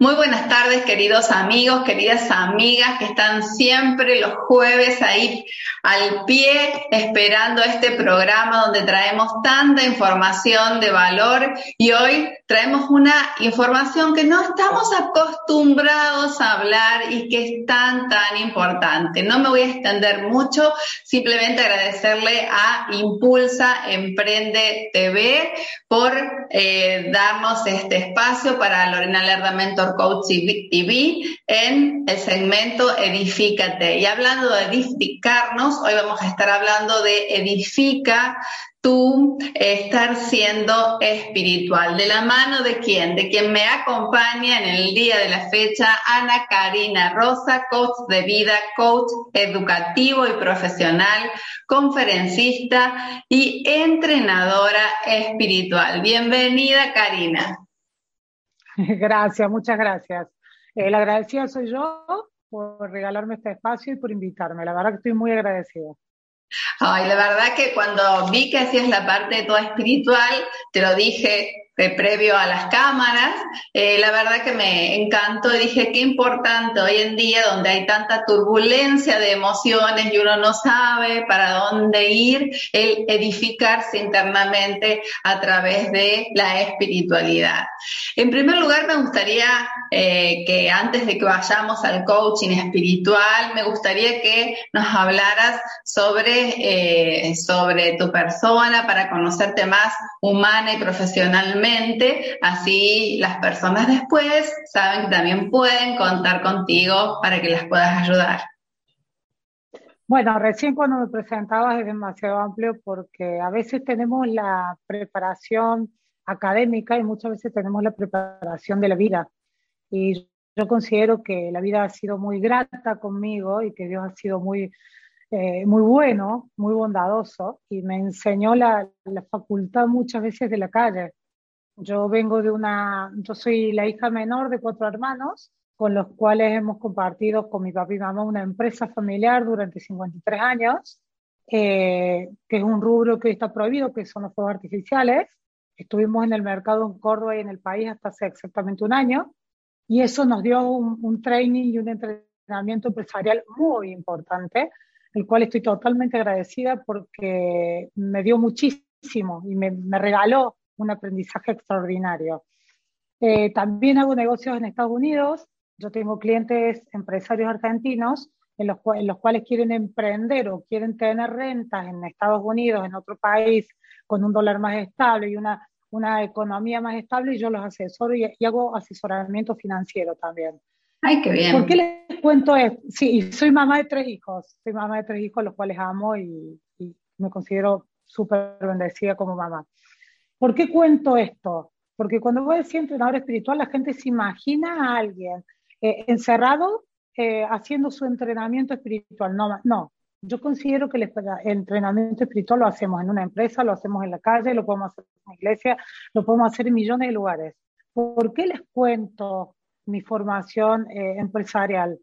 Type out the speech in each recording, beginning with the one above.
Muy buenas tardes, queridos amigos, queridas amigas que están siempre los jueves ahí al pie esperando este programa donde traemos tanta información de valor y hoy traemos una información que no estamos acostumbrados a hablar y que es tan, tan importante. No me voy a extender mucho, simplemente agradecerle a Impulsa Emprende TV por eh, darnos este espacio para Lorena Lerda Mentor Coach TV en el segmento Edifícate. Y hablando de edificarnos, hoy vamos a estar hablando de edifica tu estar siendo espiritual. ¿De la mano de quién? De quien me acompaña en el día de la fecha, Ana Karina Rosa, coach de vida, coach educativo y profesional, conferencista y entrenadora espiritual. Bienvenida, Karina. Gracias, muchas gracias. El agradecida soy yo por regalarme este espacio y por invitarme. La verdad que estoy muy agradecida. Ay, la verdad que cuando vi que hacías la parte de toda espiritual, te lo dije previo a las cámaras, eh, la verdad que me encantó y dije qué importante hoy en día donde hay tanta turbulencia de emociones y uno no sabe para dónde ir, el edificarse internamente a través de la espiritualidad. En primer lugar, me gustaría eh, que antes de que vayamos al coaching espiritual, me gustaría que nos hablaras sobre, eh, sobre tu persona para conocerte más humana y profesionalmente así las personas después saben que también pueden contar contigo para que las puedas ayudar. Bueno, recién cuando me presentabas es demasiado amplio porque a veces tenemos la preparación académica y muchas veces tenemos la preparación de la vida. Y yo considero que la vida ha sido muy grata conmigo y que Dios ha sido muy, eh, muy bueno, muy bondadoso y me enseñó la, la, facultad muchas veces de la calle. Yo vengo de una, yo soy la hija menor de cuatro hermanos, con los cuales hemos compartido con mi papá y mamá una empresa familiar durante 53 años, eh, que es un rubro que está prohibido, que son los fuegos artificiales. Estuvimos en el mercado en Córdoba y en el país hasta hace exactamente un año, y eso nos dio un, training y un entrenamiento empresarial muy importante, el cual estoy totalmente agradecida porque me dio muchísimo y me, me regaló un aprendizaje extraordinario. Eh, también hago negocios en Estados Unidos. Yo tengo clientes empresarios argentinos en los, cuales quieren emprender o quieren tener rentas en Estados Unidos, en otro país, con un dólar más estable y una, una economía más estable, y yo los asesoro y, hago asesoramiento financiero también. Ay, qué bien. ¿Por qué les cuento esto? Sí, soy mamá de tres hijos. Soy mamá de tres hijos, los cuales amo y, y me considero súper bendecida como mamá. ¿Por qué cuento esto? Porque cuando voy a decir entrenador espiritual, la gente se imagina a alguien eh, encerrado eh, haciendo su entrenamiento espiritual. No, no, yo considero que el, entrenamiento espiritual lo hacemos en una empresa, lo hacemos en la calle, lo podemos hacer en una iglesia, lo podemos hacer en millones de lugares. ¿Por qué les cuento mi formación eh, empresarial?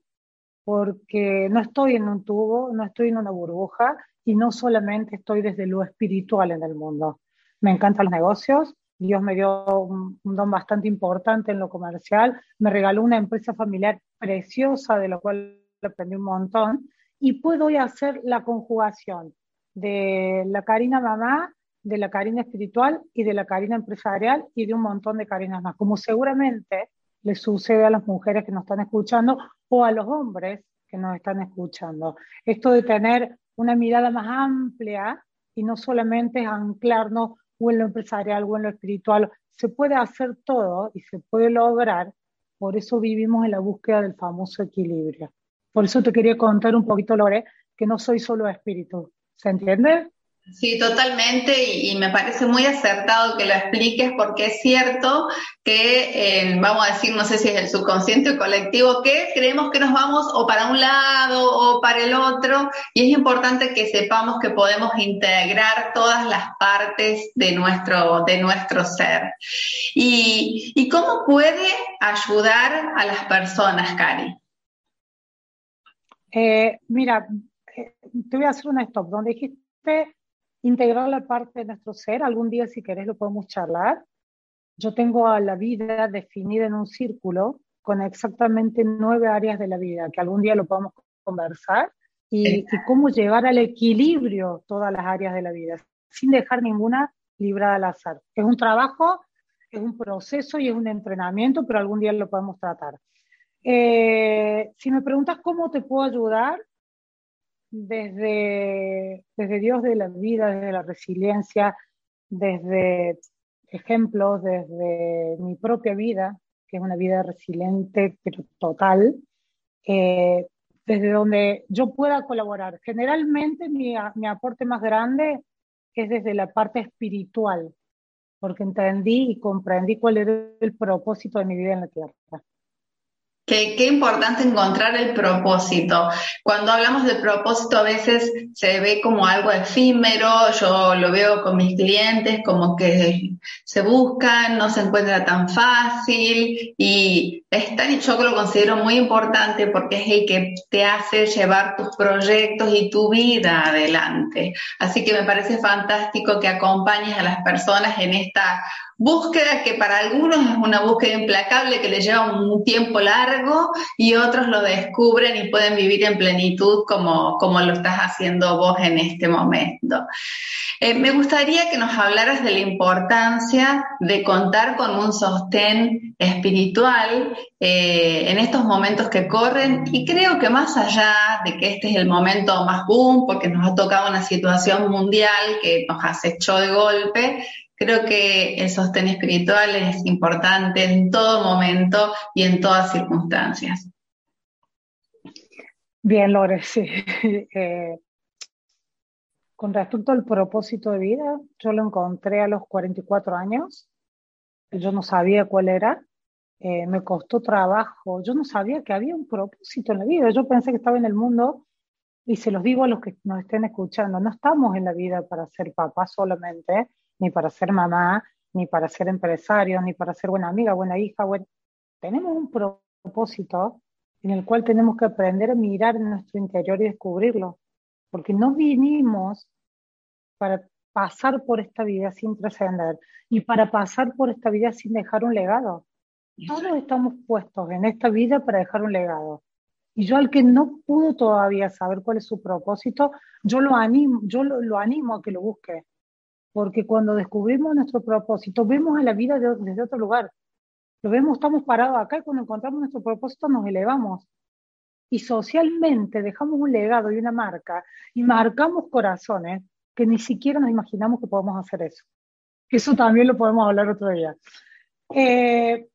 Porque no estoy en un tubo, no estoy en una burbuja y no solamente estoy desde lo espiritual en el mundo me encantan los negocios, Dios me dio un, don bastante importante en lo comercial, me regaló una empresa familiar preciosa de la cual aprendí un montón y puedo hoy hacer la conjugación de la Karina mamá, de la Karina espiritual y de la Karina empresarial y de un montón de Karinas más, como seguramente le sucede a las mujeres que nos están escuchando o a los hombres que nos están escuchando. Esto de tener una mirada más amplia y no solamente anclarnos o en lo empresarial o en lo espiritual. Se puede hacer todo y se puede lograr, por eso vivimos en la búsqueda del famoso equilibrio. Por eso te quería contar un poquito, Lore, que no soy solo espíritu. ¿Se entiende? Sí, totalmente, y, me parece muy acertado que lo expliques porque es cierto que, eh, vamos a decir, no sé si es el subconsciente o colectivo, que creemos que nos vamos o para un lado o para el otro, y es importante que sepamos que podemos integrar todas las partes de nuestro, de nuestro ser. ¿Y, cómo puede ayudar a las personas, Cari? Eh, mira, eh, te voy a hacer un stop, donde dijiste integrar la parte de nuestro ser. Algún día, si querés, lo podemos charlar. Yo tengo a la vida definida en un círculo con exactamente nueve áreas de la vida, que algún día lo podemos conversar, y, cómo llevar al equilibrio todas las áreas de la vida, sin dejar ninguna librada al azar. Es un trabajo, es un proceso y es un entrenamiento, pero algún día lo podemos tratar. Eh, si me preguntas cómo te puedo ayudar, desde, desde Dios de la vida, desde la resiliencia, desde ejemplos, desde mi propia vida, que es una vida resiliente pero total, eh, desde donde yo pueda colaborar. Generalmente mi, mi aporte más grande es desde la parte espiritual, porque entendí y comprendí cuál era el propósito de mi vida en la tierra. Qué, importante encontrar el propósito. Cuando hablamos de propósito a veces se ve como algo efímero, yo lo veo con mis clientes como que se buscan, no se encuentra tan fácil y es tan, yo lo considero muy importante porque es el que te hace llevar tus proyectos y tu vida adelante. Así que me parece fantástico que acompañes a las personas en esta búsqueda que para algunos es una búsqueda implacable que les lleva un tiempo largo y otros lo descubren y pueden vivir en plenitud como, como lo estás haciendo vos en este momento. Eh, me gustaría que nos hablaras de la importancia de contar con un sostén espiritual eh, en estos momentos que corren y creo que más allá de que este es el momento más boom, porque nos ha tocado una situación mundial que nos acechó de golpe, Creo que el sostén espiritual es importante en todo momento y en todas circunstancias. Bien, Lore, sí. Eh, con respecto al propósito de vida, yo lo encontré a los 44 años. Yo no sabía cuál era. Eh, me costó trabajo. Yo no sabía que había un propósito en la vida. Yo pensé que estaba en el mundo y se los digo a los que nos estén escuchando. No estamos en la vida para ser papás solamente ni para ser mamá, ni para ser empresario, ni para ser buena amiga, buena hija. Bueno, tenemos un propósito en el cual tenemos que aprender a mirar nuestro interior y descubrirlo, porque no vinimos para pasar por esta vida sin trascender y para pasar por esta vida sin dejar un legado. Todos estamos puestos en esta vida para dejar un legado. Y yo al que no pudo todavía saber cuál es su propósito, yo lo animo, yo lo animo a que lo busque porque cuando descubrimos nuestro propósito, vemos a la vida desde otro lugar. Lo vemos, estamos parados acá y cuando encontramos nuestro propósito nos elevamos. Y socialmente dejamos un legado y una marca y marcamos corazones que ni siquiera nos imaginamos que podemos hacer eso. Eso también lo podemos hablar otro día. Eh,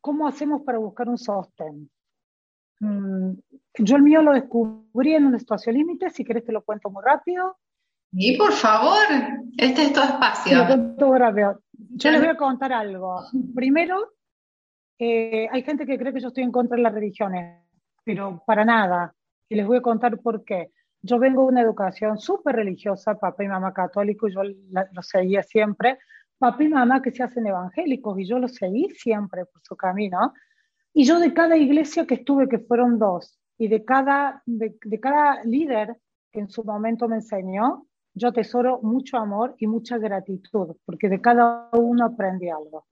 ¿Cómo hacemos para buscar un sostén? Mm, yo el mío lo descubrí en un espacio límite, si querés te lo cuento muy rápido. Y por favor, este es tu espacio. Yo les voy a contar algo. Primero, eh, hay gente que cree que yo estoy en contra de las religiones, pero para nada. Y les voy a contar por qué. Yo vengo de una educación súper religiosa, papá y mamá católicos, y yo lo seguía siempre. Papá y mamá que se hacen evangélicos, y yo lo seguí siempre por su camino. Y yo de cada iglesia que estuve, que fueron dos, y de cada, de cada líder que en su momento me enseñó, yo atesoro mucho amor y mucha gratitud, porque de cada uno aprendí algo.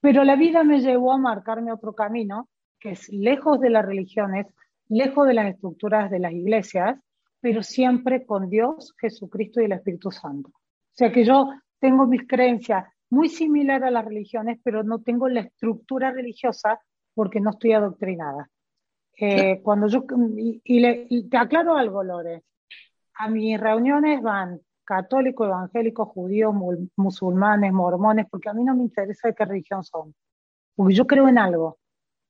Pero la vida me llevó a marcarme otro camino, que es lejos de las religiones, lejos de las estructuras de las iglesias, pero siempre con Dios, Jesucristo y el Espíritu Santo. O sea que yo tengo mis creencias muy similares a las religiones, pero no tengo la estructura religiosa porque no estoy adoctrinada. Eh, cuando yo, y, te aclaro algo, Lore, a mis reuniones van católicos, evangélicos, judíos, musulmanes, mormones, porque a mí no me interesa de qué religión son. Porque yo creo en algo,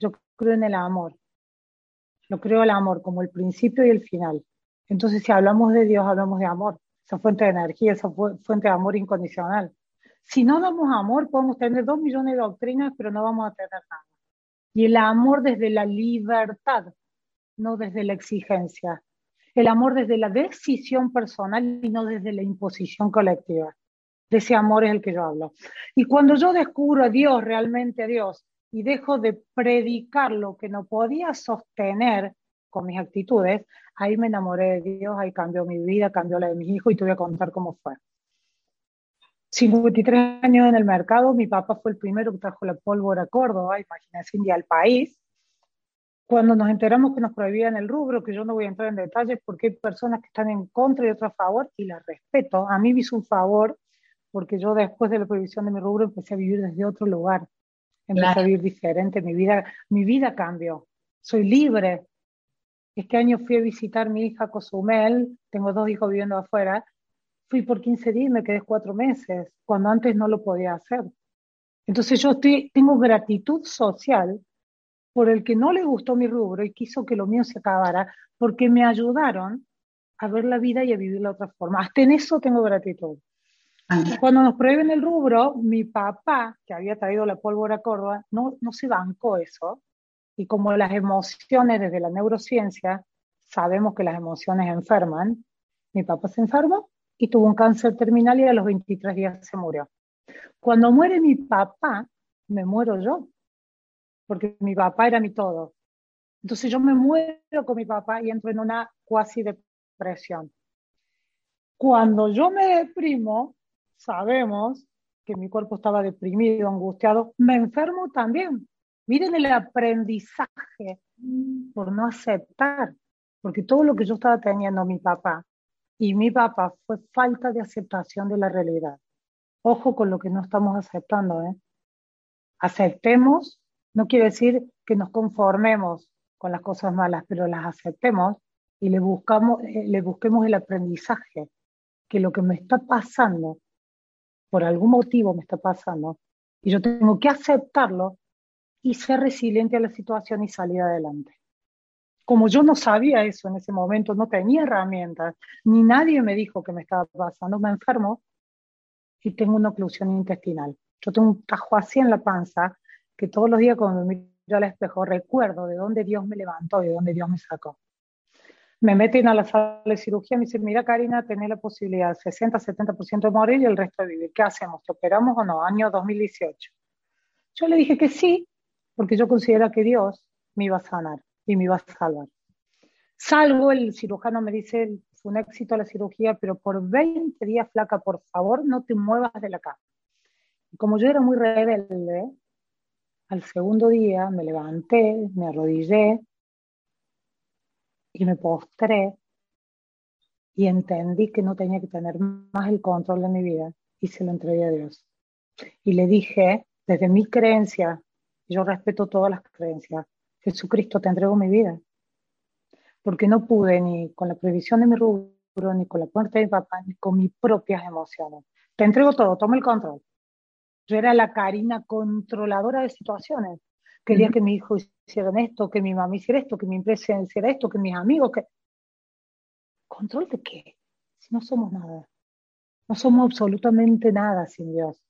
yo creo en el amor. Yo creo el amor como el principio y el final. Entonces, si hablamos de Dios, hablamos de amor. esa fuente de energía, esa fuente de amor incondicional. Si no damos amor, podemos tener dos millones de doctrinas, pero no vamos a tener nada. Y el amor desde la libertad, no desde la exigencia. El amor desde la decisión personal y no desde la imposición colectiva. De ese amor es el que yo hablo. Y cuando yo descubro a Dios, realmente a Dios, y dejo de predicar lo que no podía sostener con mis actitudes, ahí me enamoré de Dios, ahí cambió mi vida, cambió la de mis hijos y te voy a contar cómo fue. 53 años en el mercado, mi papá fue el primero que trajo la pólvora a Córdoba, imagínense, India al país. Cuando nos enteramos que nos prohibían el rubro, que yo no voy a entrar en detalles porque hay personas que están en contra y otras a favor, y las respeto. A mí me hizo un favor porque yo después de la prohibición de mi rubro empecé a vivir desde otro lugar, empecé a vivir diferente, mi vida, mi vida cambió. Soy libre, este año fui a visitar a mi hija Cozumel, tengo dos hijos viviendo afuera, fui por 15 días y me quedé cuatro meses, cuando antes no lo podía hacer. Entonces yo tengo gratitud social por el que no le gustó mi rubro y quiso que lo mío se acabara, porque me ayudaron a ver la vida y a vivirla de otra forma. Hasta en eso tengo gratitud. Cuando nos prohíben el rubro, mi papá, que había traído la pólvora a Córdoba, no, no se bancó eso y como las emociones desde la neurociencia, sabemos que las emociones enferman, mi papá se enfermó y tuvo un cáncer terminal y a los 23 días se murió. Cuando muere mi papá, me muero yo, porque mi papá era mi todo. Entonces yo me muero con mi papá y entro en una cuasi depresión. Cuando yo me deprimo, sabemos que mi cuerpo estaba deprimido, angustiado, me enfermo también, Miren el aprendizaje por no aceptar, porque todo lo que yo estaba teniendo mi papá y mi papá fue falta de aceptación de la realidad. Ojo con lo que no estamos aceptando. ¿eh? Aceptemos, no quiere decir que nos conformemos con las cosas malas, pero las aceptemos y le, buscamos, eh, le busquemos el aprendizaje, que lo que me está pasando, por algún motivo me está pasando, y yo tengo que aceptarlo y ser resiliente a la situación y salir adelante. Como yo no sabía eso en ese momento, no tenía herramientas, ni nadie me dijo que me estaba pasando, me enfermo y tengo una oclusión intestinal. Yo tengo un tajo así en la panza que todos los días cuando me miro al espejo recuerdo de dónde Dios me levantó y de dónde Dios me sacó. Me meten a la sala de cirugía y me dicen, mira Karina, tenés la posibilidad 60-70% de morir y el resto de vivir. ¿Qué hacemos? ¿Te operamos o no? Año 2018. Yo le dije que sí, porque yo considero que Dios me iba a sanar y me iba a salvar. Salvo el cirujano me dice, fue un éxito la cirugía, pero por 20 días, flaca, por favor, no te muevas de la cama. Como yo era muy rebelde, al segundo día me levanté, me arrodillé y me postré y entendí que no tenía que tener más el control de mi vida y se lo entregué a Dios. Y le dije, desde mi creencia yo respeto todas las creencias. Jesucristo, te entrego mi vida. Porque no pude ni con la prohibición de mi rubro, ni con la muerte de mi papá, ni con mis propias emociones. Te entrego todo, toma el control. Yo era la Karina controladora de situaciones. Quería que mi hijo hiciera esto, que mi mamá hiciera esto, que mi empresa hiciera esto, que mis amigos, que... ¿Control de qué? Si no somos nada. No somos absolutamente nada sin Dios.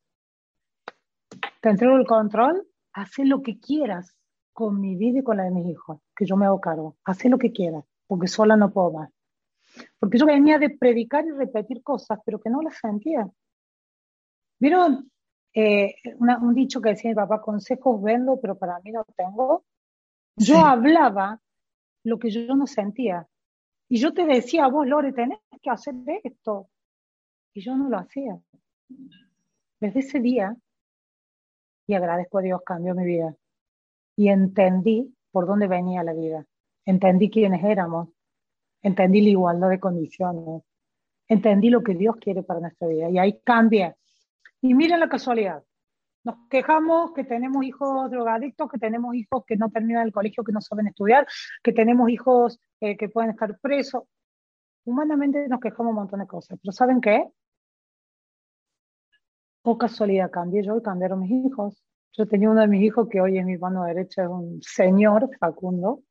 Te entrego el control haz lo que quieras con mi vida y con la de mis hijos, que yo me hago cargo. Haz lo que quieras, porque sola no puedo más. Porque yo venía de predicar y repetir cosas, pero que no las sentía. ¿Vieron eh, un dicho que decía mi papá, consejos vendo, pero para mí no tengo? Yo hablaba lo que yo no sentía. Y yo te decía, vos, Lore, tenés que hacer esto. Y yo no lo hacía. Desde ese día y agradezco a Dios, cambió mi vida. Y entendí por dónde venía la vida, entendí quiénes éramos, entendí la igualdad de condiciones, entendí lo que Dios quiere para nuestra vida y ahí cambia. Y miren la casualidad, nos quejamos que tenemos hijos drogadictos, que tenemos hijos que no terminan el colegio, que no saben estudiar, que tenemos hijos eh, que pueden estar presos. Humanamente nos quejamos un montón de cosas, pero ¿saben qué? O casualidad, cambié yo y cambiaron mis hijos. Yo tenía uno de mis hijos que hoy es mi mano derecha, es un señor, Facundo,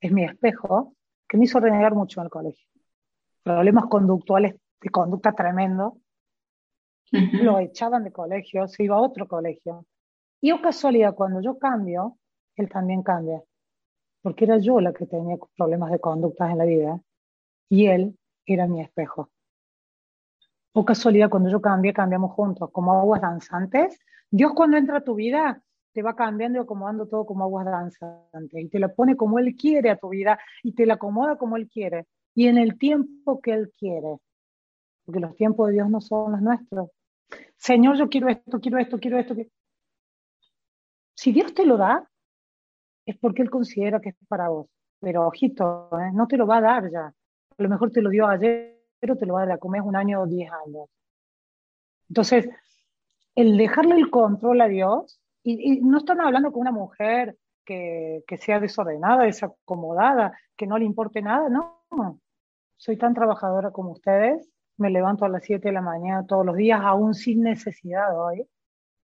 es mi espejo, que me hizo renegar mucho en el colegio. Problemas conductuales de conducta tremendo, lo echaban de colegio, se iba a otro colegio. Y o casualidad, cuando yo cambio, él también cambia. Porque era yo la que tenía problemas de conductas en la vida y él era mi espejo. O casualidad, cuando yo cambié, cambiamos juntos, como aguas danzantes. Dios cuando entra a tu vida te va cambiando y acomodando todo como aguas danzantes y te la pone como Él quiere a tu vida y te la acomoda como Él quiere y en el tiempo que Él quiere. Porque los tiempos de Dios no son los nuestros. Señor, yo quiero esto, quiero esto, quiero esto. Si Dios te lo da, es porque Él considera que es para vos. Pero ojito, ¿eh? no te lo va a dar ya. A lo mejor te lo dio ayer, pero te lo va a dar, comes un año o diez años. Entonces, el dejarle el control a Dios, y, no están hablando con una mujer que, que, sea desordenada, desacomodada, que no le importe nada, no. Soy tan trabajadora como ustedes, me levanto a las 7 de la mañana todos los días, aún sin necesidad hoy,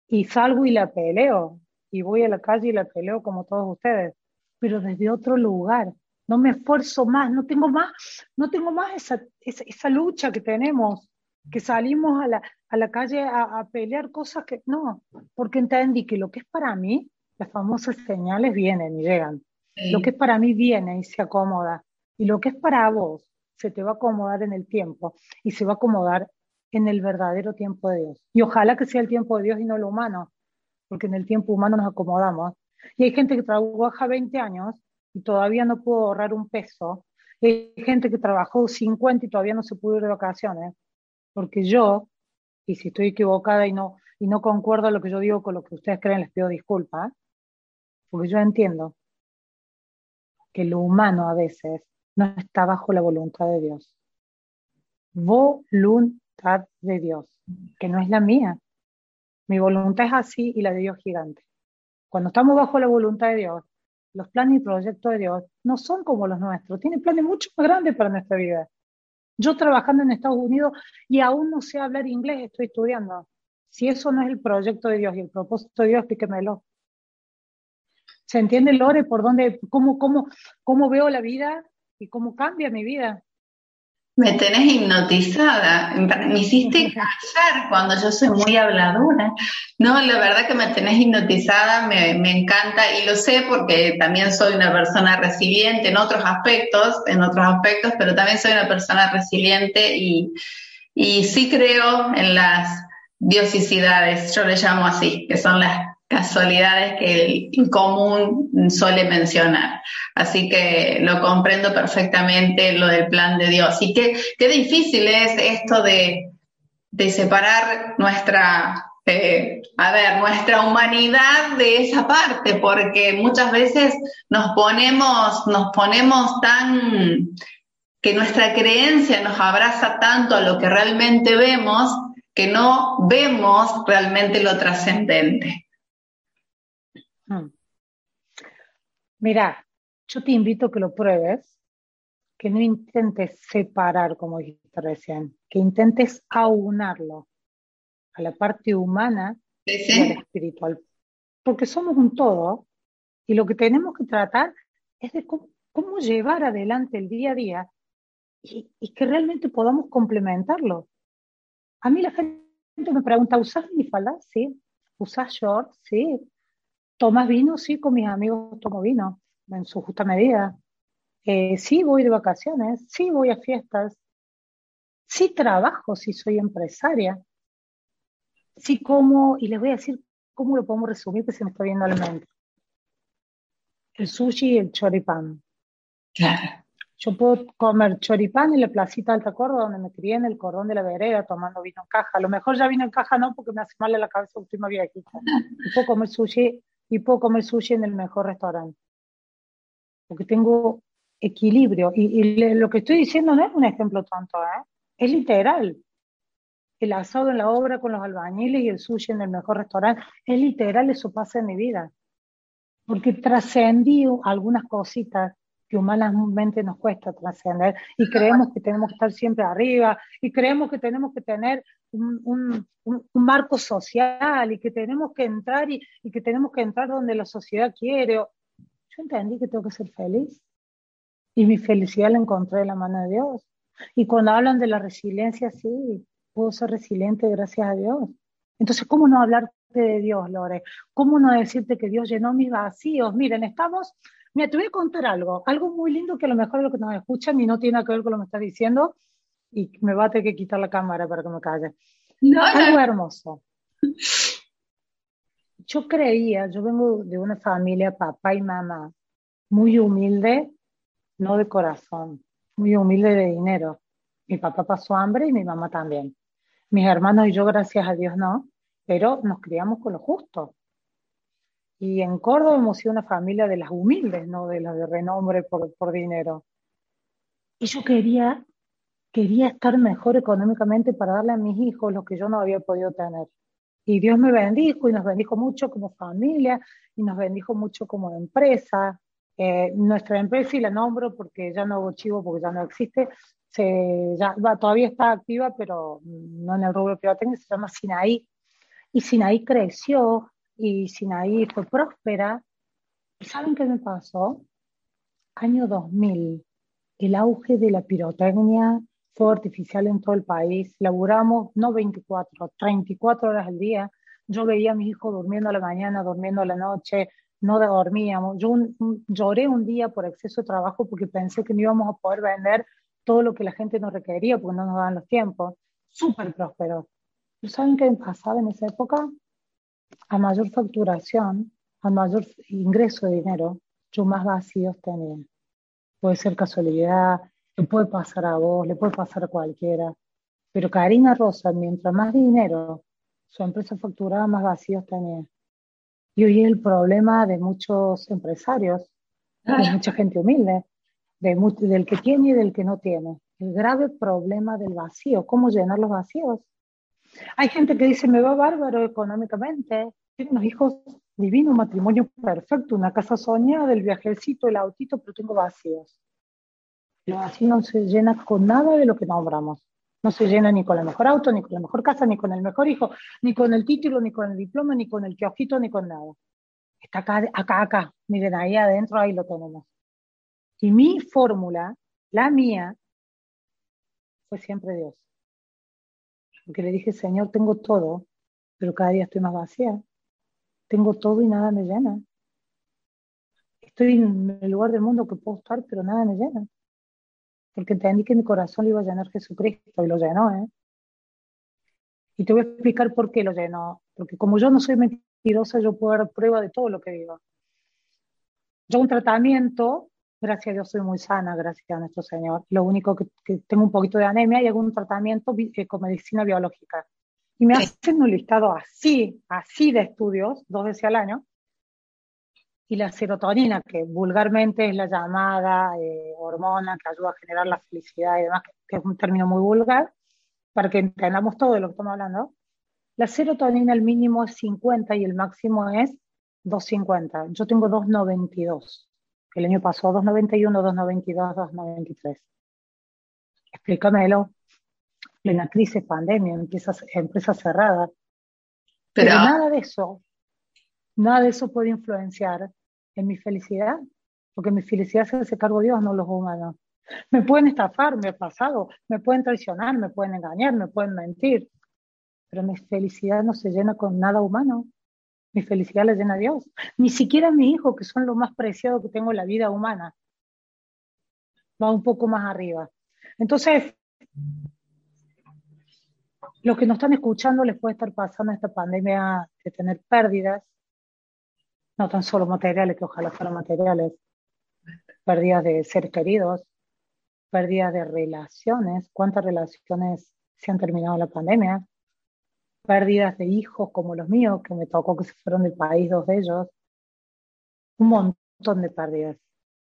y salgo y la peleo, y voy a la calle y la peleo como todos ustedes, pero desde otro lugar. No me esfuerzo más, no tengo más, no tengo más esa, esa, lucha que tenemos, que salimos a la, a la calle a, pelear cosas que no, porque entendí que lo que es para mí, las famosas señales vienen y llegan. Lo que es para mí viene y se acomoda. Y lo que es para vos se te va a acomodar en el tiempo y se va a acomodar en el verdadero tiempo de Dios. Y ojalá que sea el tiempo de Dios y no lo humano, porque en el tiempo humano nos acomodamos. Y hay gente que trabaja 20 años y todavía no pudo ahorrar un peso. Y hay gente que trabajó 50 y todavía no se pudo ir de vacaciones. Porque yo, y si estoy equivocada y no, y no concuerdo lo que yo digo con lo que ustedes creen, les pido disculpas, porque yo entiendo que lo humano a veces no está bajo la voluntad de Dios. Voluntad de Dios, que no es la mía. Mi voluntad es así y la de Dios gigante. Cuando estamos bajo la voluntad de Dios, los planes y proyectos de Dios no son como los nuestros, tiene planes mucho más grandes para nuestra vida. Yo trabajando en Estados Unidos y aún no sé hablar inglés, estoy estudiando. Si eso no es el proyecto de Dios y el propósito de Dios, explíquemelo. ¿Se entiende, Lore, por dónde, cómo, cómo, cómo veo la vida y cómo cambia mi vida? Me tenés hipnotizada, me hiciste callar cuando yo soy muy habladora. No, la verdad que me tenés hipnotizada, me, encanta y lo sé porque también soy una persona resiliente en otros aspectos, en otros aspectos, pero también soy una persona resiliente y, y sí creo en las diosicidades, yo le llamo así, que son las casualidades que el común suele mencionar. Así que lo comprendo perfectamente lo del plan de Dios. Y qué, qué difícil es esto de, de separar nuestra, eh, a ver, nuestra humanidad de esa parte, porque muchas veces nos ponemos, nos ponemos tan que nuestra creencia nos abraza tanto a lo que realmente vemos que no vemos realmente lo trascendente. Mira, yo te invito a que lo pruebes, que no intentes separar, como dijiste recién, que intentes aunarlo a la parte humana y a la espiritual. Porque somos un todo y lo que tenemos que tratar es de cómo, llevar adelante el día a día y, y, que realmente podamos complementarlo. A mí la gente me pregunta, ¿usas falda? Sí. ¿Usas shorts? Sí. ¿Tomas vino? Sí, con mis amigos tomo vino, en su justa medida. Eh, sí, voy de vacaciones, sí, voy a fiestas, sí trabajo, sí soy empresaria, sí como, y les voy a decir cómo lo podemos resumir que se me está viendo la mente. El sushi y el choripán. Claro. Yo puedo comer choripán en la placita de Alta Córdoba, donde me crié en el cordón de la vereda, tomando vino en caja. A lo mejor ya vino en caja no, porque me hace mal a la cabeza última viejita. Y puedo comer sushi y puedo comer sushi en el mejor restaurante. Porque tengo equilibrio. Y, lo que estoy diciendo no es un ejemplo tonto, ¿eh? es literal. El asado en la obra con los albañiles y el sushi en el mejor restaurante, es literal, eso pasa en mi vida. Porque trascendí algunas cositas que humanamente nos cuesta trascender y creemos que tenemos que estar siempre arriba y creemos que tenemos que tener un, marco social y que tenemos que entrar y, que tenemos que entrar donde la sociedad quiere. Yo entendí que tengo que ser feliz y mi felicidad la encontré en la mano de Dios. Y cuando hablan de la resiliencia, sí, puedo ser resiliente gracias a Dios. Entonces, ¿cómo no hablarte de Dios, Lore? ¿Cómo no decirte que Dios llenó mis vacíos? Miren, estamos, mira, te voy a contar algo, algo muy lindo que a lo mejor lo que nos escuchan y no tiene que ver con lo que me estás diciendo y me va a tener que quitar la cámara para que me calle. No, algo hermoso. Yo creía, yo vengo de una familia, papá y mamá, muy humilde, no de corazón, muy humilde de dinero. Mi papá pasó hambre y mi mamá también. Mis hermanos y yo, gracias a Dios, no, pero nos criamos con lo justo. Y en Córdoba hemos sido una familia de las humildes, no de las de renombre por, por dinero. Y yo quería, quería estar mejor económicamente para darle a mis hijos lo que yo no había podido tener. Y Dios me bendijo y nos bendijo mucho como familia y nos bendijo mucho como empresa. Eh, nuestra empresa, y la nombro porque ya no hago chivo, porque ya no existe, se, ya, todavía está activa, pero no en el rubro técnico, se llama Sinaí. Y Sinaí creció y Sinaí fue próspera. ¿Y saben qué me pasó? Año 2000, el auge de la pirotecnia fue artificial en todo el país. Laburamos no 24, 34 horas al día. Yo veía a mis hijos durmiendo a la mañana, durmiendo a la noche, no dormíamos. Yo lloré un día por exceso de trabajo porque pensé que no íbamos a poder vender todo lo que la gente nos requería porque no nos daban los tiempos. Súper próspero. ¿Saben qué pasaba en esa época? A mayor facturación, a mayor ingreso de dinero, yo más vacíos tenía. Puede ser casualidad, le puede pasar a vos, le puede pasar a cualquiera. Pero Karina Rosa, mientras más dinero su empresa facturaba, más vacíos tenía. Y hoy es el problema de muchos empresarios, de mucha gente humilde, de del que tiene y del que no tiene. El grave problema del vacío, cómo llenar los vacíos. Hay gente que dice, me va bárbaro económicamente, tengo unos hijos divinos, un matrimonio perfecto, una casa soñada, el viajecito, el autito, pero tengo vacíos. El vacío no se llena con nada de lo que nombramos. No se llena ni con el mejor auto, ni con la mejor casa, ni con el mejor hijo, ni con el título, ni con el diploma, ni con el kiosquito, ni con nada. Está acá, acá, acá. Miren, ahí adentro, ahí lo tenemos. Y mi fórmula, la mía, fue siempre Dios. Porque le dije, Señor, tengo todo, pero cada día estoy más vacía. Tengo todo y nada me llena. Estoy en el lugar del mundo que puedo estar, pero nada me llena porque entendí que mi corazón lo iba a llenar Jesucristo y lo llenó, ¿eh? Y te voy a explicar por qué lo llenó. Porque como yo no soy mentirosa, yo puedo dar prueba de todo lo que digo. Yo un tratamiento, gracias a Dios soy muy sana, gracias a nuestro Señor. Lo único que, tengo un poquito de anemia y un tratamiento eh, con medicina biológica. Y me hacen un listado así, así de estudios, dos veces al año, y la serotonina, que vulgarmente es la llamada eh, hormona que ayuda a generar la felicidad y demás, que es un término muy vulgar, para que entendamos todo de lo que estamos hablando. La serotonina, el mínimo es 50 y el máximo es 250. Yo tengo 292. El año pasó 291, 292, 293. Explícamelo. Plena crisis, pandemia, empresas, empresa cerrada. Pero nada de eso Nada de eso puede influenciar en mi felicidad, porque mi felicidad se hace cargo Dios, no los humanos. Me pueden estafar, me ha pasado, me pueden traicionar, me pueden engañar, me pueden mentir, pero mi felicidad no se llena con nada humano. Mi felicidad la llena Dios. Ni siquiera mi hijo, que son lo más preciado que tengo en la vida humana, va un poco más arriba. Entonces, los que nos están escuchando les puede estar pasando esta pandemia de tener pérdidas, no tan solo materiales, que ojalá fueran materiales, pérdidas de seres queridos, pérdidas de relaciones, cuántas relaciones se han terminado en la pandemia, pérdidas de hijos como los míos, que me tocó que se fueron del país, dos de ellos, un montón de pérdidas.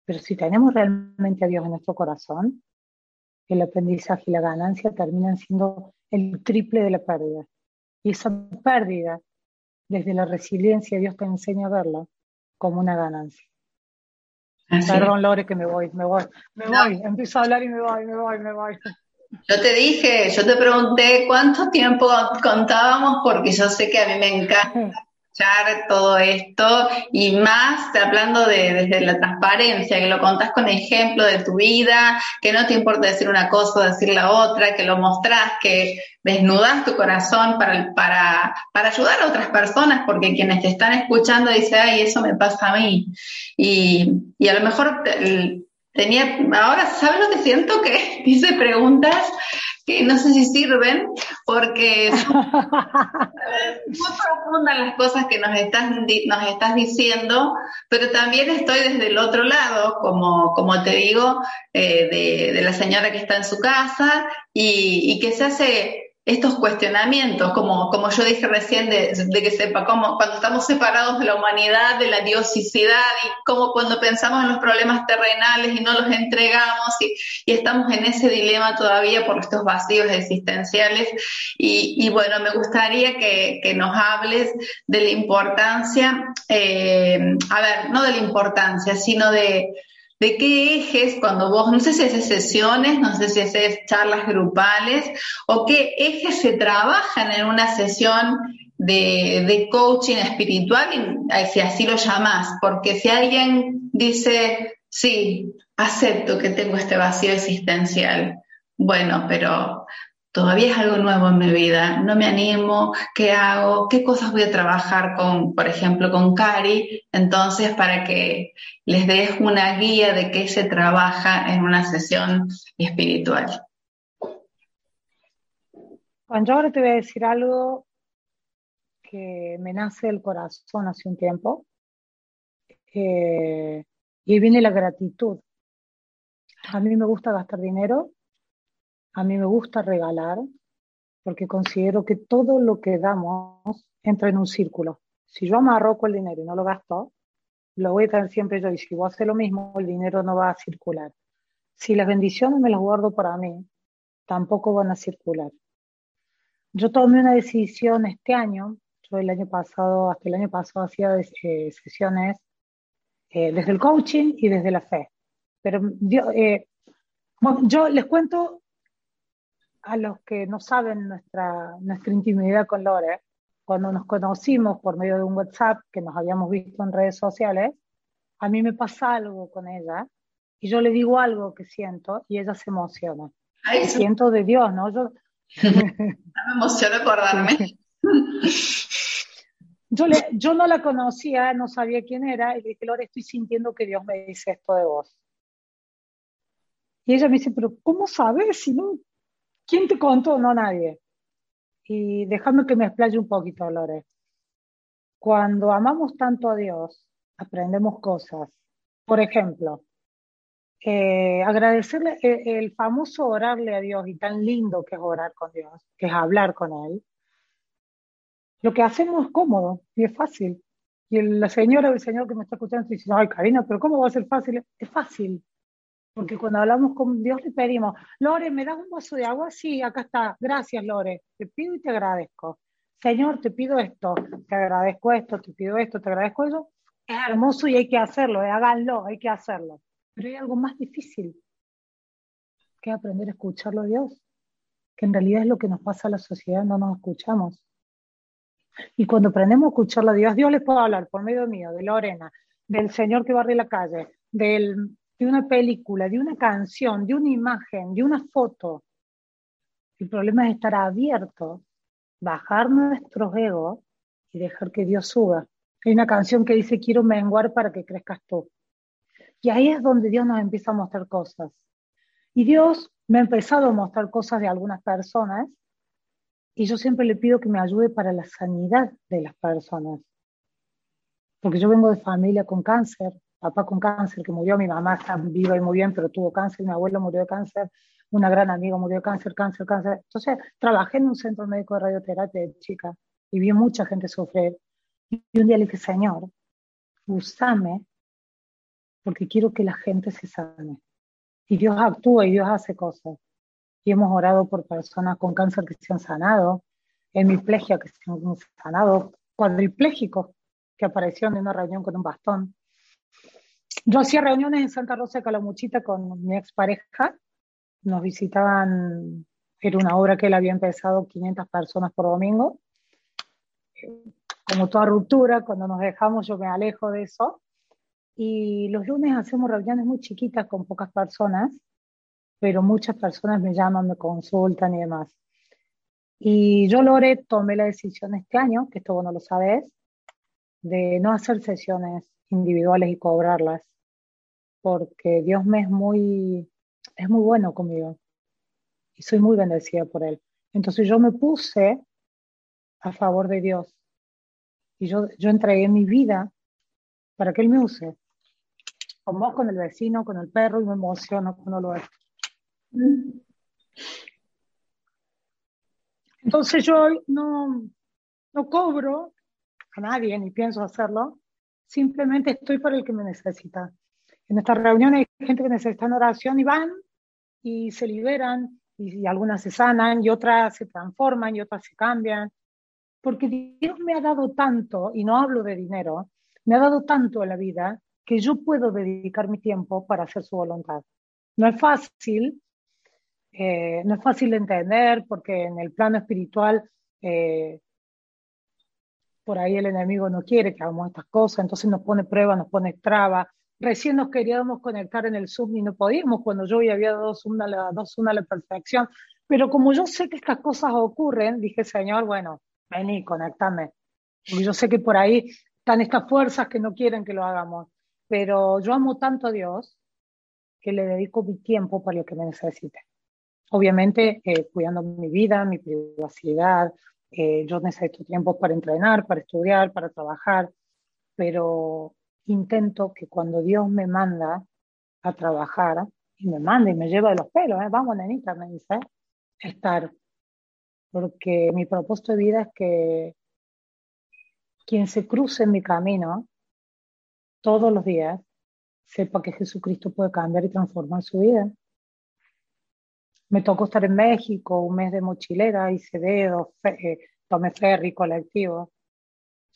Pero si tenemos realmente a Dios en nuestro corazón, el aprendizaje y la ganancia terminan siendo el triple de la pérdida. Y esa pérdida desde la resiliencia Dios te enseña a verla como una ganancia. Perdón, Lore, que me voy, me voy, me voy, empiezo a hablar y me voy, me voy, me voy. Yo te dije, yo te pregunté cuánto tiempo contábamos porque yo sé que a mí me encanta escuchar todo esto y más hablando de, desde la transparencia, que lo contás con ejemplo de tu vida, que no te importa decir una cosa o decir la otra, que lo mostrás, que desnudas tu corazón para, para, para ayudar a otras personas, porque quienes te están escuchando dicen, ay, eso me pasa a mí. Y, y a lo mejor tenía, ahora, ¿sabes lo que siento? Que hice preguntas que no sé si sirven porque son muy profundas las cosas que nos estás, nos estás diciendo, pero también estoy desde el otro lado, como, como te digo, eh, de, de, la señora que está en su casa y, y que se hace estos cuestionamientos, como, como yo dije recién, de, que sepa cómo cuando estamos separados de la humanidad, de la diosicidad, y como cuando pensamos en los problemas terrenales y no los entregamos, y, estamos en ese dilema todavía por estos vacíos existenciales. Y, bueno, me gustaría que, nos hables de la importancia, eh, a ver, no de la importancia, sino de ¿De qué ejes cuando vos, no sé si haces sesiones, no sé si haces charlas grupales, o qué ejes se trabajan en una sesión de, coaching espiritual, si así lo llamas? Porque si alguien dice, sí, acepto que tengo este vacío existencial, bueno, pero todavía es algo nuevo en mi vida, no me animo, ¿qué hago? ¿Qué cosas voy a trabajar con, por ejemplo, con Cari? Entonces, para que les des una guía de qué se trabaja en una sesión espiritual. Juan, yo ahora te voy a decir algo que me nace del corazón hace un tiempo. Eh, y viene la gratitud. A mí me gusta gastar dinero a mí me gusta regalar porque considero que todo lo que damos entra en un círculo. Si yo amarroco el dinero y no lo gasto, lo voy a tener siempre yo. Y si vos haces lo mismo, el dinero no va a circular. Si las bendiciones me las guardo para mí, tampoco van a circular. Yo tomé una decisión este año. Yo el año pasado, hasta el año pasado, hacía eh, sesiones eh, desde el coaching y desde la fe. Pero yo, eh, yo les cuento a los que no saben nuestra, nuestra intimidad con Lore, cuando nos conocimos por medio de un WhatsApp que nos habíamos visto en redes sociales, a mí me pasa algo con ella y yo le digo algo que siento y ella se emociona. siento de Dios, ¿no? Yo... me emociona acordarme. Yo, le, yo no la conocía, no sabía quién era, y le dije, Lore, estoy sintiendo que Dios me dice esto de vos. Y ella me dice, pero ¿cómo sabes si no ¿Quién te contó? No nadie. Y déjame que me explaye un poquito, Lore. Cuando amamos tanto a Dios, aprendemos cosas. Por ejemplo, eh, agradecerle el, eh, el, famoso orarle a Dios y tan lindo que es orar con Dios, que es hablar con Él. Lo que hacemos es cómodo y es fácil. Y la señora o el señor que me está escuchando dice, ay, Karina, pero ¿cómo va a ser fácil? Es fácil. Porque cuando hablamos con Dios le pedimos, Lore, ¿me das un vaso de agua? Sí, acá está. Gracias, Lore. Te pido y te agradezco. Señor, te pido esto, te agradezco esto, te pido esto, te agradezco eso. Es hermoso y hay que hacerlo, eh, háganlo, hay que hacerlo. Pero hay algo más difícil que aprender a escucharlo a Dios, que en realidad es lo que nos pasa a la sociedad, no nos escuchamos. Y cuando aprendemos a escucharlo a Dios, Dios les puede hablar por medio mío, de Lorena, del Señor que barre la calle, del de una película, de una canción, de una imagen, de una foto. El problema es estar abierto, bajar nuestros egos y dejar que Dios suba. Hay una canción que dice, quiero menguar para que crezcas tú. Y ahí es donde Dios nos empieza a mostrar cosas. Y Dios me ha empezado a mostrar cosas de algunas personas y yo siempre le pido que me ayude para la sanidad de las personas. Porque yo vengo de familia con cáncer, papá con cáncer que murió, mi mamá está viva y muy bien, pero tuvo cáncer, mi abuelo murió de cáncer, una gran amiga murió de cáncer, cáncer, cáncer. Entonces, trabajé en un centro médico de radioterapia de chica y vi mucha gente sufrir. Y un día le dije, Señor, usame porque quiero que la gente se sane. Y Dios actúa y Dios hace cosas. Y hemos orado por personas con cáncer que se han sanado, hemiplegia que se han sanado, cuadriplégicos que aparecieron en una reunión con un bastón. Yo hacía reuniones en Santa Rosa de Calamuchita con mi expareja. Nos visitaban, era una obra que él había empezado 500 personas por domingo. como toda ruptura, cuando nos dejamos yo me alejo de eso. Y los lunes hacemos reuniones muy chiquitas con pocas personas, pero muchas personas me llaman, me consultan y demás. Y yo, Lore, tomé la decisión este año, que esto vos no lo sabes, de no hacer sesiones individuales y cobrarlas, porque Dios me es muy, es muy bueno conmigo y soy muy bendecida por Él. Entonces yo me puse a favor de Dios y yo, yo entregué mi vida para que Él me use. Con vos, con el vecino, con el perro y me emociono cuando lo es. Entonces yo no, no cobro a nadie ni pienso hacerlo, simplemente estoy para el que me necesita. En estas reuniones hay gente que necesita oración y van y se liberan y, y algunas se sanan y otras se transforman y otras se cambian porque Dios me ha dado tanto, y no hablo de dinero, me ha dado tanto en la vida que yo puedo dedicar mi tiempo para hacer su voluntad. No es fácil, eh, no es fácil de entender porque en el plano espiritual eh, por ahí el enemigo no quiere que hagamos estas cosas, entonces nos pone prueba, nos pone traba. Recién nos queríamos conectar en el Zoom y no podíamos cuando yo ya había dado una, dos una a la perfección. Pero como yo sé que estas cosas ocurren, dije, Señor, bueno, vení, conectame. Porque yo sé que por ahí están estas fuerzas que no quieren que lo hagamos. Pero yo amo tanto a Dios que le dedico mi tiempo para lo que me necesite. Obviamente, eh, cuidando mi vida, mi privacidad. Yo necesito tiempo para entrenar, para estudiar, para trabajar. Pero intento que cuando Dios me manda a trabajar, y me manda y me lleva de los pelos, ¿eh? vamos, nenita, me dice, estar porque mi propósito de vida es que quien se cruce en mi camino todos los días sepa que Jesucristo puede cambiar y transformar su vida. Me tocó estar en México un mes de mochilera, hice dedos, eh, tomé ferry colectivo.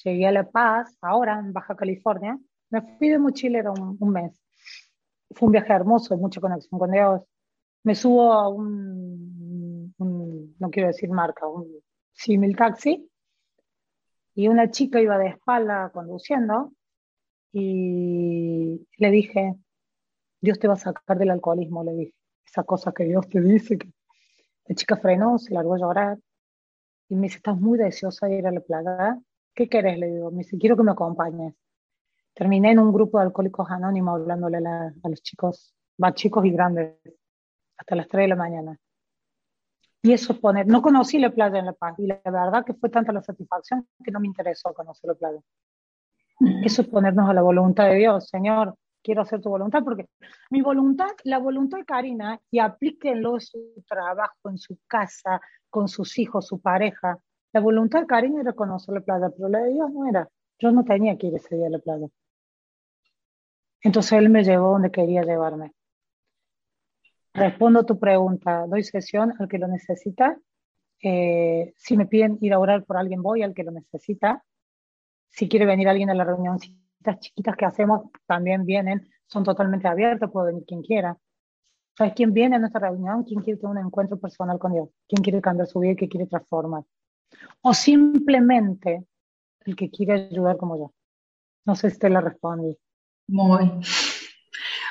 Llegué a La Paz, ahora en Baja California. Me fui de mochilera un, un mes. Fue un viaje hermoso, mucha conexión con Dios. Me subo a un no quiero decir marca, un simil taxi, y una chica iba de espalda conduciendo y le dije, Dios te va a sacar del alcoholismo, le dije, esa cosa que Dios te dice. Que... La chica frenó, se largó a llorar y me dice, estás muy deseosa de ir a la playa. ¿Qué querés? Le digo, me dice, quiero que me acompañes. Terminé en un grupo de alcohólicos anónimos hablándole a, a los chicos, va chicos y grandes, hasta las 3 de la mañana. Y eso poner, no conocí la playa en La Paz y la verdad que fue tanta la satisfacción que no me interesó conocer la playa. Eso es ponernos a la voluntad de Dios, Señor, quiero hacer tu voluntad, porque mi voluntad, la voluntad de Karina, y aplíquenlo en su trabajo, en su casa, con sus hijos, su pareja. La voluntad de Karina era conocer la playa, pero la de Dios no era. Yo no tenía que ir ese día a la playa. Entonces Él me llevó donde quería llevarme. Respondo a tu pregunta, doy sesión al que lo necesita. Eh, si me piden ir a orar por alguien, voy al que lo necesita. Si quiere venir alguien a la reunión, estas chiquitas que hacemos también vienen, son totalmente abiertas, puede venir quien quiera. ¿Sabes quién viene a nuestra reunión? ¿Quién quiere tener un encuentro personal con Dios? ¿Quién quiere cambiar su vida qué quiere transformar? O simplemente el que quiere ayudar como yo. No sé si te la respondí. Muy,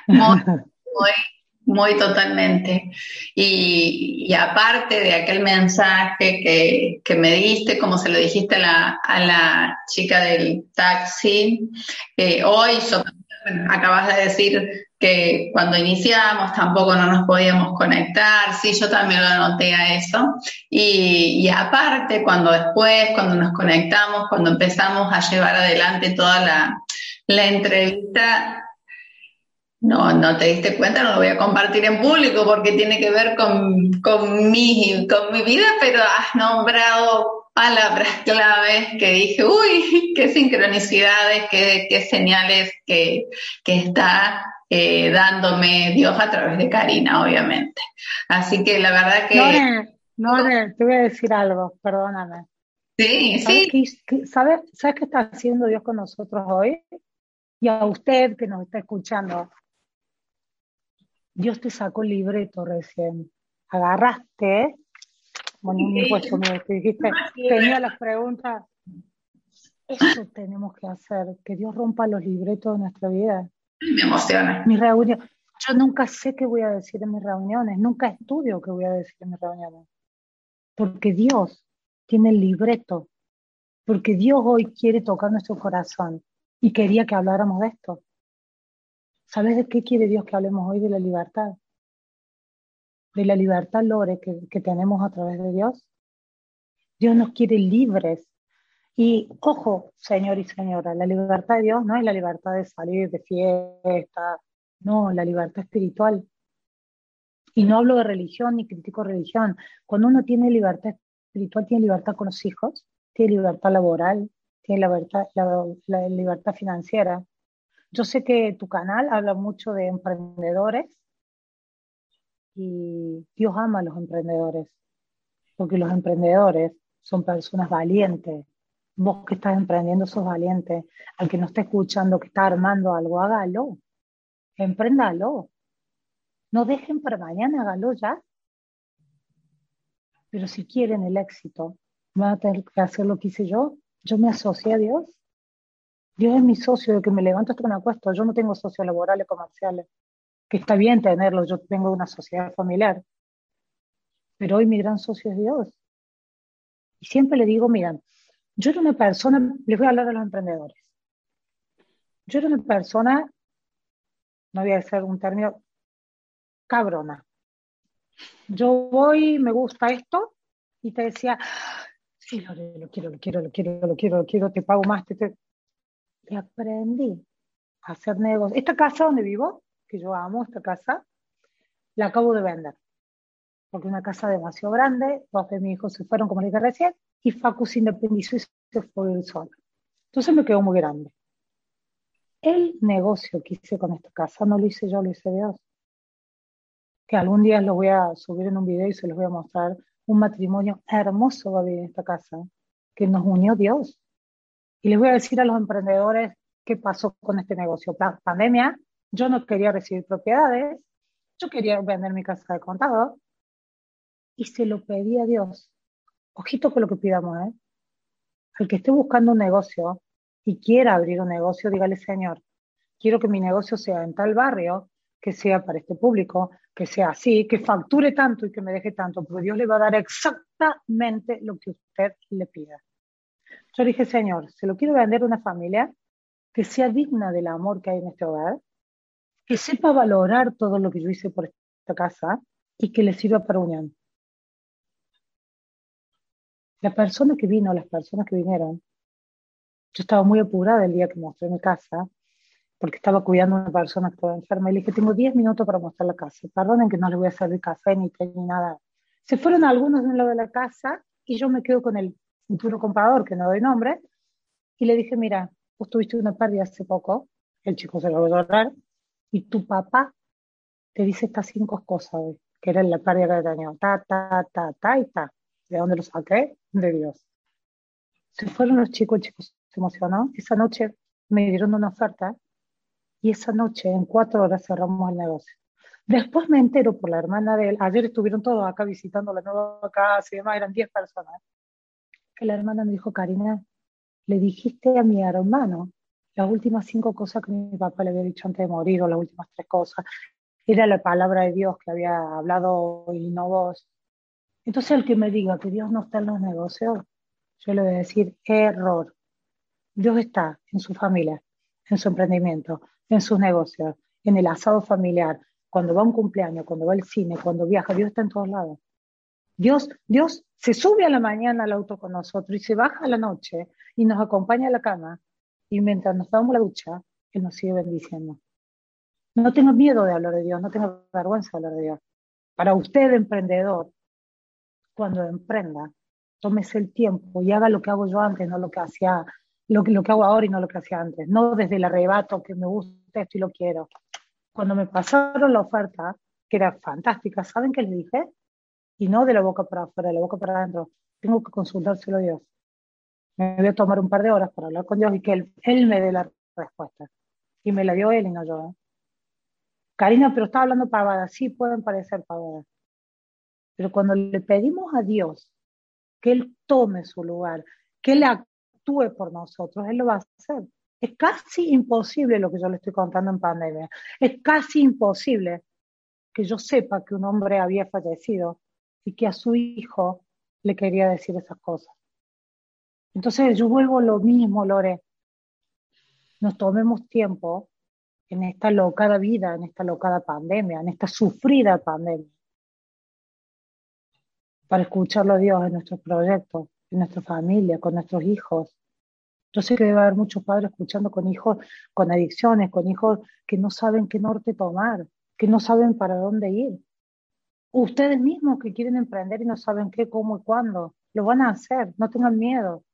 muy, muy muy totalmente. Y, aparte de aquel mensaje que, que, me diste, como se lo dijiste a la, chica del taxi, eh, hoy acabas de decir que cuando iniciamos tampoco no nos podíamos conectar, sí, yo también lo anoté a eso. Y, y aparte, cuando después, cuando nos conectamos, cuando empezamos a llevar adelante toda la, la entrevista, no, no te diste cuenta, no lo voy a compartir en público porque tiene que ver con, con, mi, con mi vida, pero has nombrado palabras claves que dije, uy, qué sincronicidades, qué, qué señales que, que está eh, dándome Dios a través de Karina, obviamente. Así que la verdad que... No, te voy a decir algo, perdóname. Sí, sí. ¿sabes, ¿Sabes qué está haciendo Dios con nosotros hoy? Y a usted que nos está escuchando, Dios te sacó el libreto recién. Agarraste, bueno, un impuesto mío, te dijiste, tenía las preguntas. Eso tenemos que hacer, que Dios rompa los libretos de nuestra vida. Me emociona. Mi reunión, yo nunca sé qué voy a decir en mis reuniones, nunca estudio qué voy a decir en mis reuniones. Porque Dios tiene el libreto, porque Dios hoy quiere tocar nuestro corazón y quería que habláramos de esto. ¿Sabes de qué quiere Dios que hablemos hoy? De la libertad. De la libertad, Lore, que, tenemos a través de Dios. Dios nos quiere libres. Y ojo, señor y señora, la libertad de Dios no es la libertad de salir de fiesta, no, la libertad espiritual. Y no hablo de religión ni critico religión. Cuando uno tiene libertad espiritual, tiene libertad con los hijos, tiene libertad laboral, tiene libertad financiera. Yo sé que tu canal habla mucho de emprendedores y Dios ama a los emprendedores, porque los emprendedores son personas valientes. Vos que estás emprendiendo sos valiente. Al que no está escuchando, que está armando algo, hágalo. Empréndalo. No dejen para mañana, hágalo ya. Pero si quieren el éxito, van a tener que hacer lo que hice yo. Yo me asocié a Dios. Dios es mi socio, de que me levanto hasta que me acuesto. Yo no tengo socios laborales, comerciales, que está bien tenerlos. Yo tengo una sociedad familiar. Pero hoy mi gran socio es Dios. Y siempre le digo, miren, yo era una persona, les voy a hablar de los emprendedores. Yo era una persona, no voy a decir un término, cabrona. Yo voy, me gusta esto, y te decía, sí, lo, quiero, lo quiero, lo quiero, lo quiero, lo quiero, te pago más. Te... Aprendí a hacer negocios. Esta casa donde vivo, que yo amo esta casa, la acabo de vender porque una casa demasiado grande, dos de mis hijos se fueron, como dije recién, y Facu se independizó y se fue el solo. Entonces me quedó muy grande. El negocio que hice con esta casa no lo hice yo, lo hice Dios. Que algún día lo voy a subir en un video y se los voy a mostrar. Un matrimonio hermoso va a vivir en esta casa, que nos unió Dios. Y les voy a decir a los emprendedores qué pasó con este negocio. Pandemia, yo no quería recibir propiedades, yo quería vender mi casa de contado, y se lo pedí a Dios. Ojito con lo que pidamos, ¿eh? Al que esté buscando un negocio y quiera abrir un negocio, dígale, Señor, quiero que mi negocio sea en tal barrio, que sea para este público, que sea así, que facture tanto y que me deje tanto, porque Dios le va a dar exactamente lo que usted le pida. Yo dije, Señor, se lo quiero vender a una familia que sea digna del amor que hay en este hogar, que sepa valorar todo lo que yo hice por esta casa y que le sirva para unión. La persona que vino, las personas que vinieron, yo estaba muy apurada el día que mostré mi casa, porque estaba cuidando a una persona que estaba enferma y le dije, tengo 10 minutos para mostrar la casa. Perdonen que no les voy a servir café ni té ni nada. Se fueron algunos en lo de la casa y yo me quedo con el futuro comprador, que no doy nombre, y le dije, mira, vos tuviste una pérdida hace poco, el chico se lo va a llorar, y tu papá te dice estas cinco cosas que era la pérdida que tenía, ta, ta, ta, ta y ta. ¿De dónde lo saqué? De Dios. Se fueron los chicos, el chico se emocionó. Esa noche me dieron una oferta y esa noche, en cuatro horas, cerramos el negocio. Después me entero por la hermana de él, ayer estuvieron todos acá visitando la nueva casa y demás, eran diez personas, que la hermana me dijo, Karina, le dijiste a mi hermano las últimas cinco cosas que mi papá le había dicho antes de morir, o las últimas tres cosas, era la palabra de Dios que había hablado y no vos. Entonces el que me diga que Dios no está en los negocios, yo le voy a decir error. Dios está en su familia, en su emprendimiento, en sus negocios, en el asado familiar, cuando va a un cumpleaños, cuando va al cine, cuando viaja, Dios está en todos lados. Dios, Dios se sube a la mañana al auto con nosotros y se baja a la noche y nos acompaña a la cama y mientras nos damos la ducha, Él nos sigue bendiciendo. No tengo miedo de hablar de Dios, no tengo vergüenza de hablar de Dios. Para usted, emprendedor, cuando emprenda, tómese el tiempo y haga lo que hago yo antes, no lo que hacía, lo, lo que hago ahora y no lo que hacía antes. No desde el arrebato que me gusta esto y lo quiero. Cuando me pasaron la oferta, que era fantástica, ¿saben qué le dije? Y no de la boca para afuera, de la boca para adentro. Tengo que consultárselo a Dios. Me voy a tomar un par de horas para hablar con Dios y que Él, él me dé la respuesta. Y me la dio Él y no yo. ¿eh? Karina, pero estaba hablando pavadas. Sí, pueden parecer pavadas. Pero cuando le pedimos a Dios que Él tome su lugar, que Él actúe por nosotros, Él lo va a hacer. Es casi imposible lo que yo le estoy contando en pandemia. Es casi imposible que yo sepa que un hombre había fallecido y que a su hijo le quería decir esas cosas. Entonces yo vuelvo lo mismo, Lore. Nos tomemos tiempo en esta locada vida, en esta locada pandemia, en esta sufrida pandemia, para escucharlo a Dios en nuestros proyectos, en nuestra familia, con nuestros hijos. Yo sé que debe haber muchos padres escuchando con hijos con adicciones, con hijos que no saben qué norte tomar, que no saben para dónde ir. Ustedes mismos que quieren emprender y no saben qué, cómo y cuándo, lo van a hacer, no tengan miedo.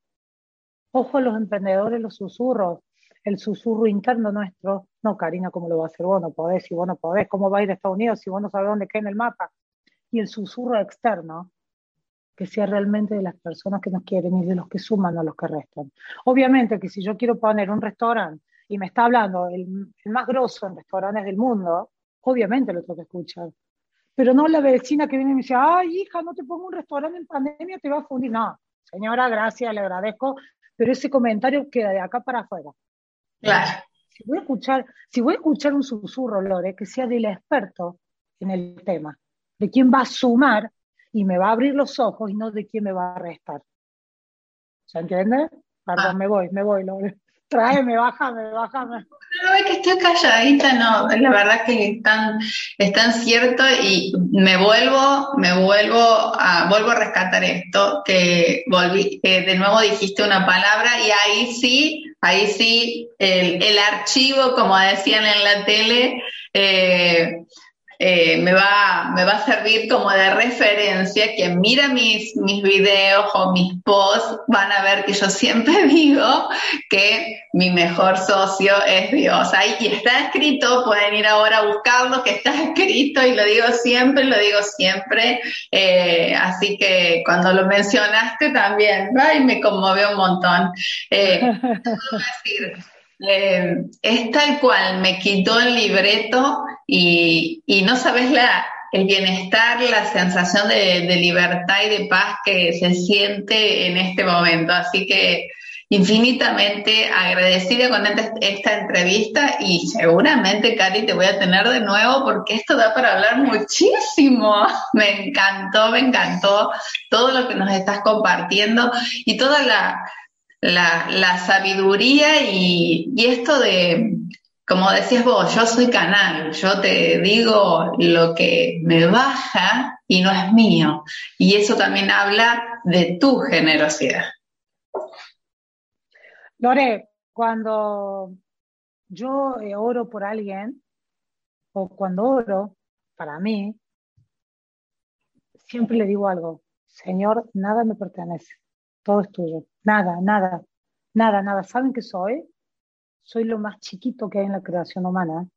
Ojo a los emprendedores, los susurros, el susurro interno nuestro. No, Karina, ¿cómo lo va a hacer vos? No podés, si vos no podés, ¿cómo va a ir a Estados Unidos si vos no sabés dónde queda en el mapa? Y el susurro externo, que sea realmente de las personas que nos quieren y de los que suman a los que restan. Obviamente que si yo quiero poner un restaurante y me está hablando el, más grosso en restaurantes del mundo, obviamente lo tengo que escuchar. Pero no la vecina que viene y me dice, ay hija, no te pongo un restaurante en pandemia, te va a fundir. No, señora, gracias, le agradezco, pero ese comentario queda de acá para afuera. Claro. Si voy a escuchar, si voy a escuchar un susurro, Lore, que sea del experto en el tema, de quién va a sumar y me va a abrir los ojos y no de quién me va a restar. ¿Se entiende? Perdón, ah. me voy, me voy, Tráeme, bájame, bájame. No, estoy calladita, no, la verdad que es tan, es tan cierto y me vuelvo, me vuelvo a, vuelvo a rescatar esto, que volví, de nuevo dijiste una palabra y ahí sí, ahí sí, el, el archivo, como decían en la tele, eh, eh, me, va, me va a servir como de referencia. Quien mira mis, mis videos o mis posts van a ver que yo siempre digo que mi mejor socio es Dios. Ahí y está escrito, pueden ir ahora a buscarlo, que está escrito y lo digo siempre, lo digo siempre. Eh, así que cuando lo mencionaste también, ay, me conmovió un montón. Eh, decir, eh, es tal cual, me quitó el libreto y, no sabes la, el bienestar, la sensación de, libertad y de paz que se siente en este momento. Así que infinitamente agradecida con esta entrevista y seguramente, Cari, te voy a tener de nuevo porque esto da para hablar muchísimo. Me encantó, me encantó todo lo que nos estás compartiendo y toda la, la, sabiduría y, esto de, como decías vos, yo soy canal, yo te digo lo que me baja y no es mío. Y eso también habla de tu generosidad. Lore, cuando yo eh, oro por alguien, o cuando oro para mí, siempre le digo algo, Señor, nada me pertenece, todo es tuyo. Nada, nada, nada, nada. ¿Saben qué soy? Soy lo más chiquito que hay en la creación humana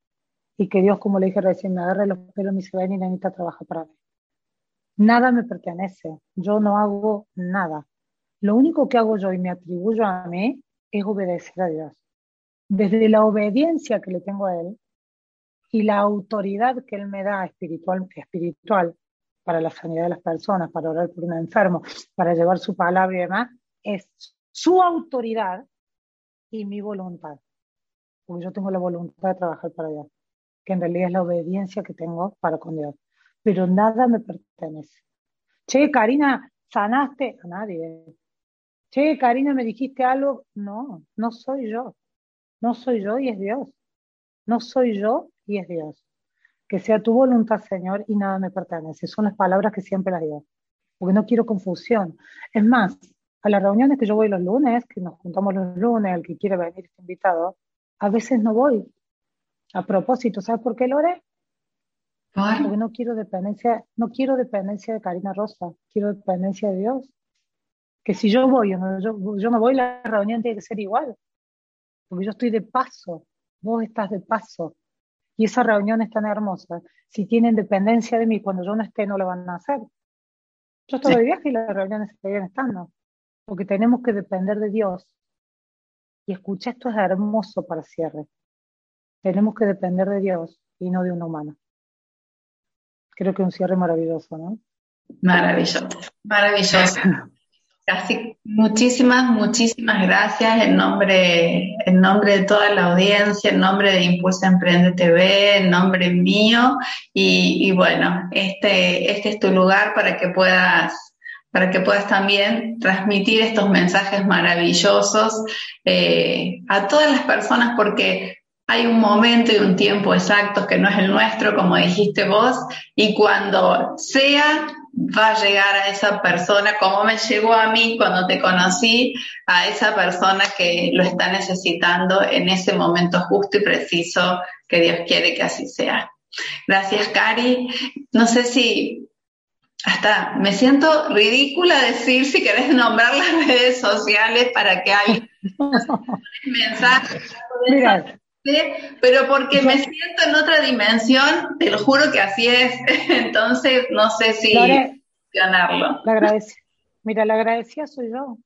y que Dios, como le dije recién, me agarre los pelos y me dice, ven y necesita trabajar para mí. Nada me pertenece, yo no hago nada. Lo único que hago yo y me atribuyo a mí es obedecer a Dios. Desde la obediencia que le tengo a Él y la autoridad que Él me da espiritual, espiritual para la sanidad de las personas, para orar por un enfermo, para llevar su palabra y demás, es su autoridad y mi voluntad. Porque yo tengo la voluntad de trabajar para Dios, que en realidad es la obediencia que tengo para con Dios. Pero nada me pertenece. Che, Karina, sanaste a nadie. Che, Karina, me dijiste algo. No, no soy yo. No soy yo y es Dios. No soy yo y es Dios. Que sea tu voluntad, Señor, y nada me pertenece. Son las palabras que siempre las digo. Porque no quiero confusión. Es más, a las reuniones que yo voy los lunes, que nos juntamos los lunes, el que quiere venir este invitado, a veces no voy. A propósito, ¿sabes por qué, Lore? Porque no quiero dependencia, no quiero dependencia de Karina Rosa, quiero dependencia de Dios. Que si yo voy, yo, yo, no voy, la reunión tiene que ser igual. Porque yo estoy de paso, vos estás de paso. Y esa reunión es tan hermosa. Si tienen dependencia de mí, cuando yo no esté, no lo van a hacer. Yo estoy de viaje y las reuniones siguen estando porque tenemos que depender de Dios. Y escucha, esto es hermoso para cierre. Tenemos que depender de Dios y no de un humano. Creo que un cierre maravilloso, ¿no? Maravilloso, maravilloso. Así, muchísimas, muchísimas gracias en nombre, en nombre de toda la audiencia, en nombre de Impulsa Emprende TV, en nombre mío. Y, bueno, este, este es tu lugar para que puedas para que puedas también transmitir estos mensajes maravillosos eh, a todas las personas, porque hay un momento y un tiempo exacto que no es el nuestro, como dijiste vos, y cuando sea, va a llegar a esa persona, como me llegó a mí cuando te conocí, a esa persona que lo está necesitando en ese momento justo y preciso que Dios quiere que así sea. Gracias, Cari. No sé si hasta me siento ridícula decir si querés nombrar las redes sociales para que alguien mensaje. Pero porque me siento en otra dimensión, te lo juro que así es. Entonces, no sé si mencionarlo. La Mira, la agradecida soy yo,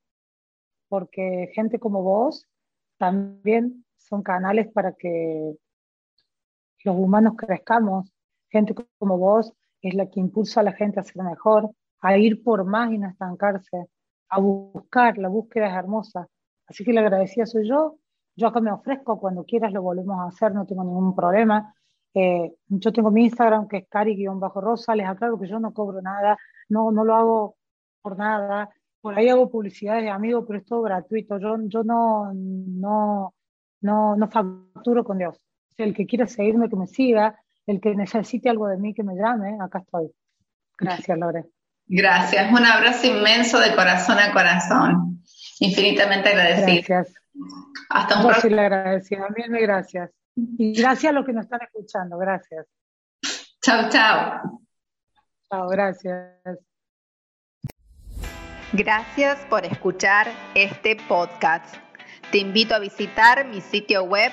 porque gente como vos también son canales para que los humanos crezcamos. Gente como vos es la que impulsa a la gente a ser mejor, a ir por más y no estancarse, a buscar, la búsqueda es hermosa. Así que la agradecida soy yo yo acá me ofrezco, cuando quieras lo volvemos a hacer, no tengo ningún problema. Eh, yo tengo mi Instagram que es cari-rosa, les aclaro que yo no cobro nada, no, no lo hago por nada. Por ahí hago publicidades de amigos, pero es todo gratuito. Yo, yo no, no, no, no facturo con Dios. El que quiera seguirme, que me siga. El que necesite algo de mí, que me llame. Acá estoy. Gracias, Lore. Gracias. Un abrazo inmenso de corazón a corazón. Infinitamente agradecido. Gracias. Hasta un próximo. le agradecida. Mil, mil gracias. Y gracias a los que nos están escuchando. Gracias. Chao, chao. Chao, gracias. Gracias por escuchar este podcast. Te invito a visitar mi sitio web